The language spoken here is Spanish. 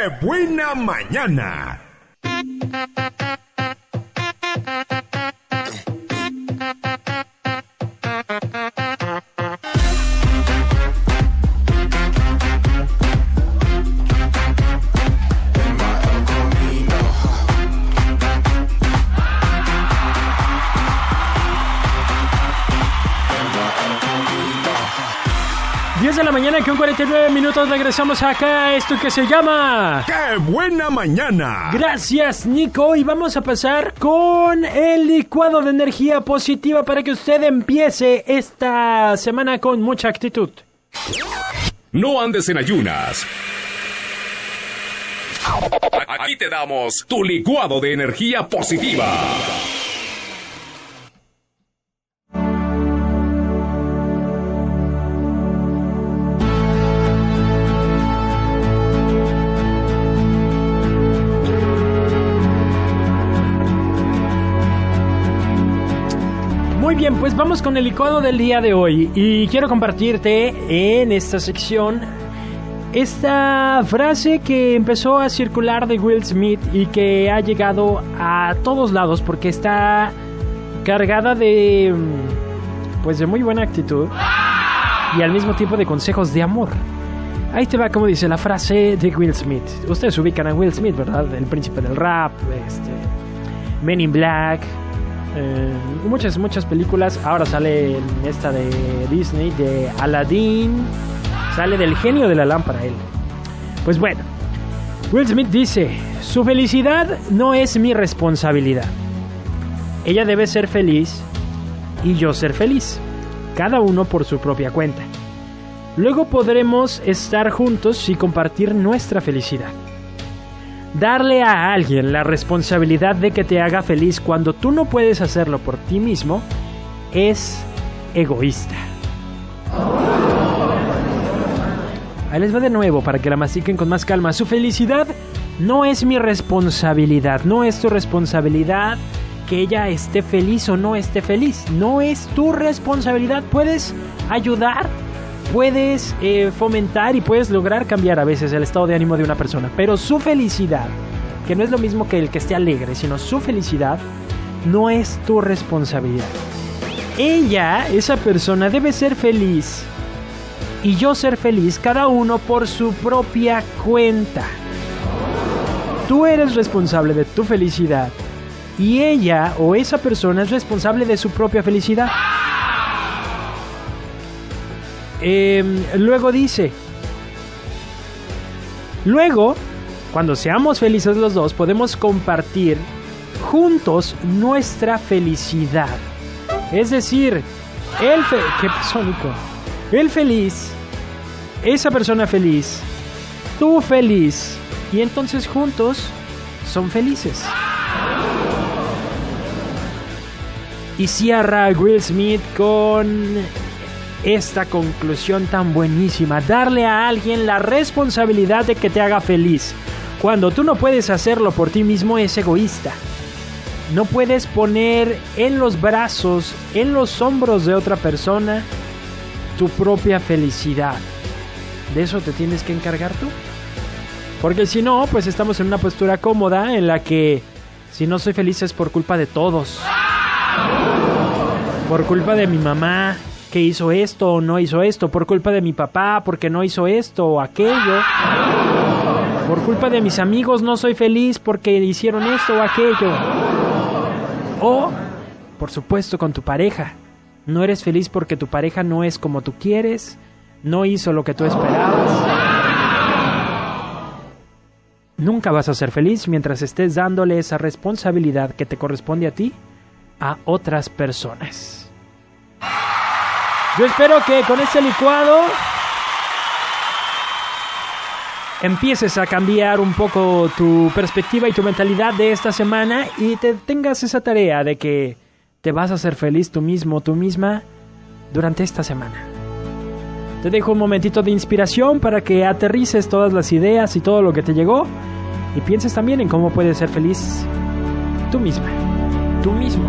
¡Qué buena mañana! De la mañana con 49 minutos regresamos acá a esto que se llama... ¡Qué buena mañana! Gracias Nico y vamos a pasar con el licuado de energía positiva para que usted empiece esta semana con mucha actitud. No andes en ayunas. Aquí te damos tu licuado de energía positiva. Bien, pues vamos con el licuado del día de hoy y quiero compartirte en esta sección esta frase que empezó a circular de Will Smith y que ha llegado a todos lados porque está cargada de pues de muy buena actitud y al mismo tiempo de consejos de amor. Ahí te va como dice la frase de Will Smith. Ustedes ubican a Will Smith, ¿verdad? El príncipe del rap, este Men in Black, eh, muchas, muchas películas. Ahora sale esta de Disney, de Aladdin. Sale del genio de la lámpara él. Pues bueno, Will Smith dice, su felicidad no es mi responsabilidad. Ella debe ser feliz y yo ser feliz. Cada uno por su propia cuenta. Luego podremos estar juntos y compartir nuestra felicidad. Darle a alguien la responsabilidad de que te haga feliz cuando tú no puedes hacerlo por ti mismo es egoísta. Ahí les va de nuevo para que la mastiquen con más calma. Su felicidad no es mi responsabilidad, no es tu responsabilidad que ella esté feliz o no esté feliz. No es tu responsabilidad. Puedes ayudar, puedes eh, fomentar y puedes lograr cambiar a veces el estado de ánimo de una persona. Pero su felicidad, que no es lo mismo que el que esté alegre, sino su felicidad, no es tu responsabilidad. Ella, esa persona, debe ser feliz y yo ser feliz, cada uno por su propia cuenta. Tú eres responsable de tu felicidad y ella o esa persona es responsable de su propia felicidad. Eh, luego dice, luego, cuando seamos felices los dos, podemos compartir juntos nuestra felicidad. Es decir, el ¿qué pasó, Nico? El feliz, esa persona feliz, tú feliz, y entonces juntos son felices. Y cierra Will Smith con esta conclusión tan buenísima. Darle a alguien la responsabilidad de que te haga feliz. Cuando tú no puedes hacerlo por ti mismo es egoísta. No puedes poner en los brazos, en los hombros de otra persona tu propia felicidad. De eso te tienes que encargar tú. Porque si no, pues estamos en una postura cómoda en la que si no soy feliz es por culpa de todos. Por culpa de mi mamá, que hizo esto o no hizo esto. Por culpa de mi papá, porque no hizo esto o aquello. Por culpa de mis amigos no soy feliz porque hicieron esto o aquello. O, por supuesto, con tu pareja. No eres feliz porque tu pareja no es como tú quieres, no hizo lo que tú esperabas. Nunca vas a ser feliz mientras estés dándole esa responsabilidad que te corresponde a ti a otras personas. Yo espero que con este licuado empieces a cambiar un poco tu perspectiva y tu mentalidad de esta semana y te tengas esa tarea de que te vas a hacer feliz tú mismo, tú misma, durante esta semana. Te dejo un momentito de inspiración para que aterrices todas las ideas y todo lo que te llegó y pienses también en cómo puedes ser feliz tú misma, tú mismo.